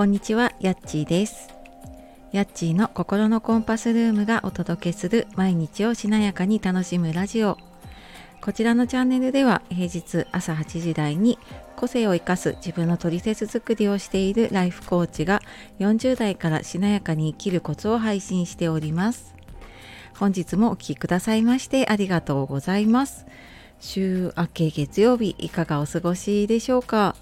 こんにちは、やっちーです。やっちーの心のコンパスルームがお届けする毎日をしなやかに楽しむラジオ。こちらのチャンネルでは平日朝8時台に個性を生かす自分のトリセツ作りをしているライフコーチが40代からしなやかに生きるコツを配信しております。本日もお聴きくださいましてありがとうございます。週明け月曜日いかがお過ごしでしょうか？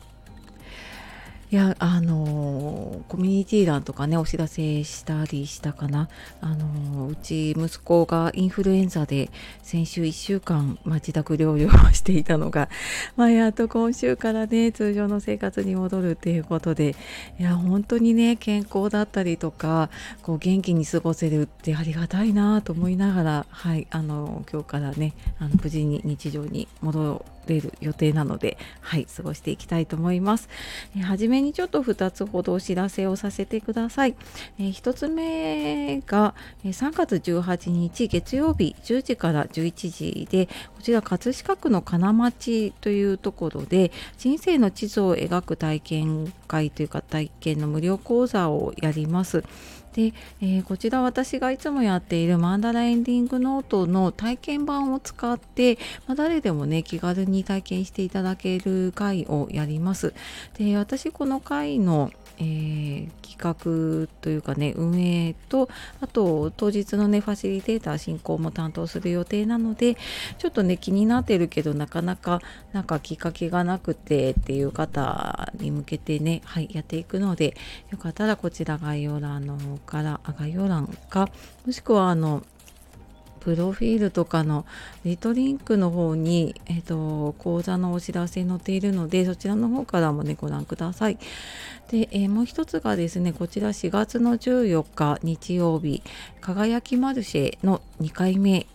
いやあのコミュニティ欄とかねお知らせしたりしたかな。あのうち息子がインフルエンザで先週1週間、まあ、自宅療養をしていたのが、まあ、やっと今週からね通常の生活に戻るっていうことでいや本当にね健康だったりとかこう元気に過ごせるってありがたいなと思いながらはいあの今日からねあの無事に日常に戻れる予定なのではい過ごしていきたいと思います。えはじめにちょっと2つほどお知らせをさせてください。えー、1つ目がえー3月18日月曜日10時から11時でこちら葛飾区の金町というところで人生の地図を描く体験会というか体験の無料講座をやります。で、えーこちら私がいつもやっているマンダラエンディングノートの体験版を使って、まあ、誰でもね気軽にに体験していただける会をやります。で私この会の、えー企画というかね運営とあと当日のねファシリテーター進行も担当する予定なのでちょっとね気になってるけどなかなかなんかきっかけがなくてっていう方に向けてねはいやっていくのでよかったらこちら概要欄の方からあ概要欄かもしくはあのプロフィールとかのリトリンクの方に、えっと講座のお知らせ載っているのでそちらの方からもねご覧ください。で、えーもう一つがですねこちら4月の14日日曜日輝きマルシェの2回目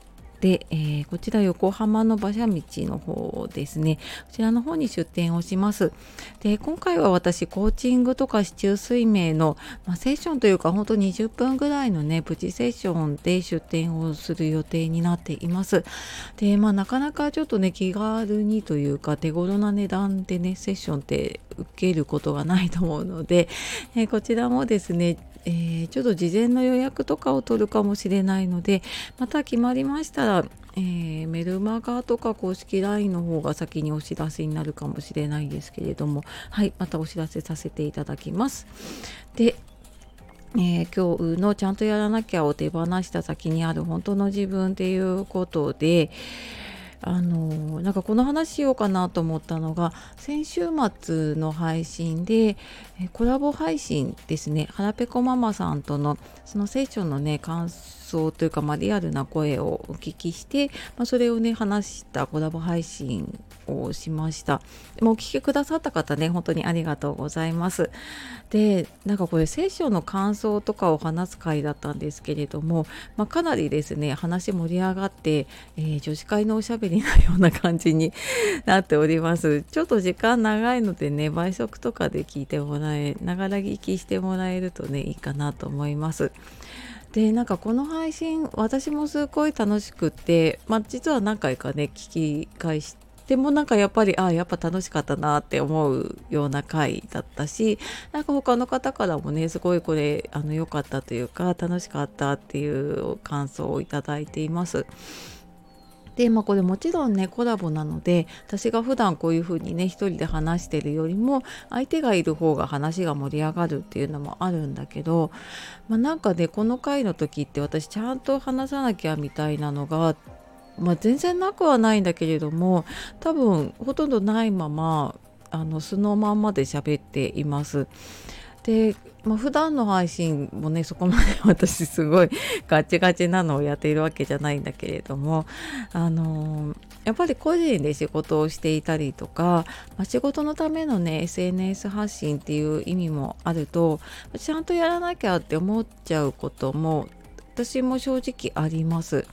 で、えーこちら横浜の馬車道の方ですね。こちらの方に出店をします。で今回は私コーチングとか市中水明の、まあ、セッションというか本当20分ぐらいのねプチセッションで出店をする予定になっています。でまあなかなかちょっとね気軽にというか手頃な値段でねセッションって受けることがないと思うので、えーこちらもですねえーちょっと事前の予約とかを取るかもしれないのでまた決まりましたら、えーメルマガとか公式 LINE の方が先にお知らせになるかもしれないですけれどもはいまたお知らせさせていただきます。でえー今日のちゃんとやらなきゃを手放した先にある本当の自分っていうことであのなんかこの話しようかなと思ったのが先週末の配信でコラボ配信ですね。はぺこママさんとのそのセッションのね感想というか、まあ、リアルな声をお聞きして、まあ、それをね話したコラボ配信をしました。でもお聞きくださった方ね本当にありがとうございます。でなんかこれセッションの感想とかを話す回だったんですけれども、まあ、かなりですね話盛り上がって、えー女子会のおしゃべりなような感じになっております ちょっと時間長いのでね倍速とかで聞いてもらえながら聞きしてもらえるとねいいかなと思いますでなんかこの配信私もすごい楽しくって、まあ、実は何回かね聞き返してもなんかやっぱりあやっぱ楽しかったなって思うような回だったしなんか他の方からもねすごいこれあの良かったというか楽しかったっていう感想をいただいています。でまあこれもちろんねコラボなので私が普段こういう風にね一人で話してるよりも相手がいる方が話が盛り上がるっていうのもあるんだけど、まあ、なんかねこの回の時って私ちゃんと話さなきゃみたいなのが、まあ、全然なくはないんだけれども多分ほとんどないままあの素のまんまで喋っています。で、まあ、普段の配信もねそこまで私すごいガチガチなのをやっているわけじゃないんだけれどもあのやっぱり個人で仕事をしていたりとか、まあ、仕事のためのね SNS 発信っていう意味もあるとちゃんとやらなきゃって思っちゃうことも私も正直あります。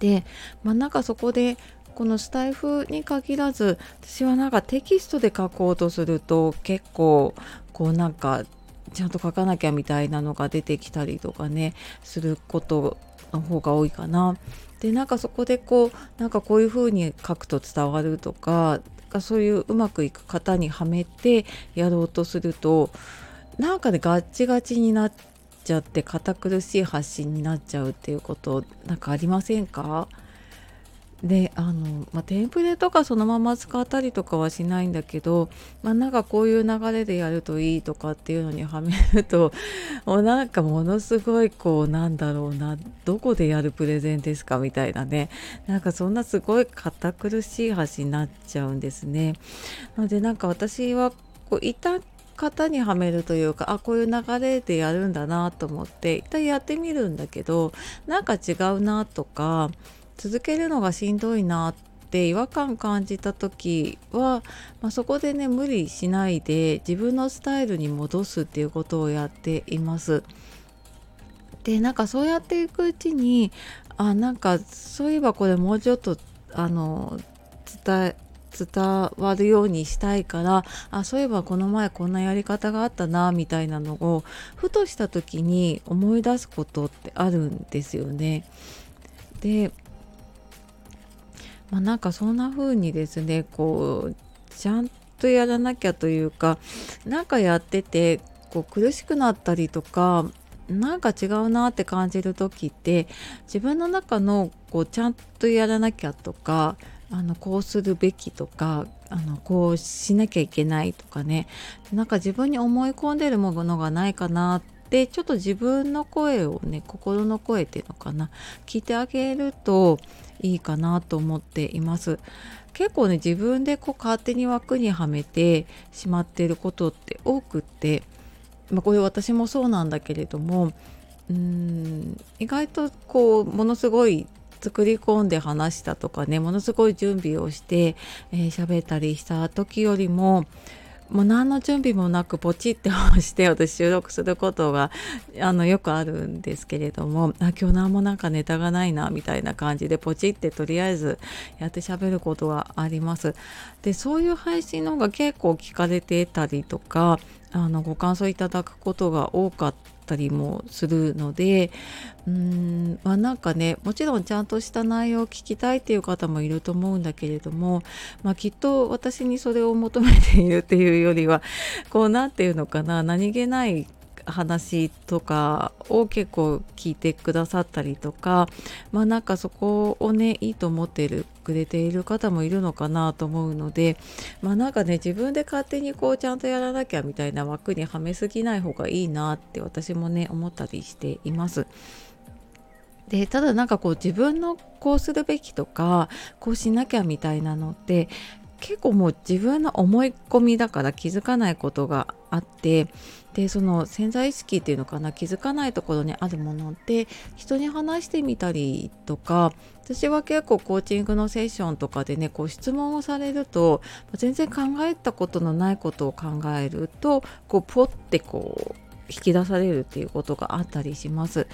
で、まあ、なんかそこでこのスタイフに限らず私はなんかテキストで書こうとすると結構こうなんかちゃんと書かなきゃみたいなのが出てきたりとかねすることの方が多いかな。でなんかそこでこうなんかこういう風に書くと伝わるとかそういううまくいく方にはめてやろうとするとなんかねガッチガチになっちゃって堅苦しい発信になっちゃうっていうことなんかありませんか？であの、まあ、テンプレとかそのまま使ったりとかはしないんだけど、まあ、なんかこういう流れでやるといいとかっていうのにはめると もうなんかものすごいこうなんだろうなどこでやるプレゼンですかみたいなねなんかそんなすごい堅苦しい話になっちゃうんですね。なのでなんか私はこう一旦型にはめるというかあこういう流れでやるんだなと思って一旦やってみるんだけどなんか違うなとか続けるのがしんどいなって違和感感じた時は、まあ、そこでね無理しないで自分のスタイルに戻すっていうことをやっています。でなんかそうやっていくうちにあなんかそういえばこれもうちょっとあの伝え伝わるようにしたいからあそういえばこの前こんなやり方があったなみたいなのをふとした時に思い出すことってあるんですよね。でまあ、なんかそんな風にですねこうちゃんとやらなきゃというかなんかやっててこう苦しくなったりとかなんか違うなって感じる時って自分の中のこうちゃんとやらなきゃとかあのこうするべきとかあのこうしなきゃいけないとかねなんか自分に思い込んでるものがないかなってちょっと自分の声をね心の声っていうのかな聞いてあげるといいかなと思っています。結構ね自分でこう勝手に枠にはめてしまっていることって多くって、まあ、これ私もそうなんだけれどもうーん意外とこうものすごい作り込んで話したとかねものすごい準備をして喋、えー、ったりした時よりももう何の準備もなくポチって押して私収録することがあのよくあるんですけれどもあ今日何もなんかネタがないなみたいな感じでポチってとりあえずやってしゃべることがあります。でそういう配信の方が結構聞かれてたりとかあのご感想いただくことが多かったりもするのでうーんまあなんかねもちろんちゃんとした内容を聞きたいっていう方もいると思うんだけれども、まあ、きっと私にそれを求めているっていうよりはこう何て言うのかな何気ない話とかを結構聞いてくださったりとかまあなんかそこをねいいと思ってるくれている方もいるのかなと思うのでまあなんかね自分で勝手にこうちゃんとやらなきゃみたいな枠にはめすぎない方がいいなって私もね思ったりしています。でただなんかこう自分のこうするべきとかこうしなきゃみたいなのって結構もう自分の思い込みだから気づかないことがあってでその潜在意識っていうのかな気づかないところにあるものって人に話してみたりとか私は結構コーチングのセッションとかでねこう質問をされると全然考えたことのないことを考えるとこうポッてこう引き出されるっていうことがあったりします。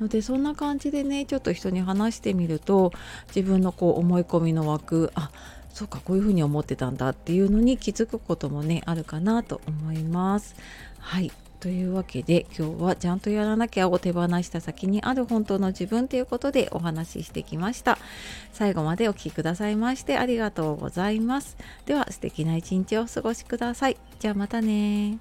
のでそんな感じでねちょっと人に話してみると自分のこう思い込みの枠あそうかこういうふうに思ってたんだっていうのに気づくこともねあるかなと思います。はいというわけで今日はちゃんとやらなきゃを手放した先にある本当の自分ということでお話ししてきました。最後までお聴きくださいましてありがとうございます。では素敵な一日をお過ごしください。じゃあまたね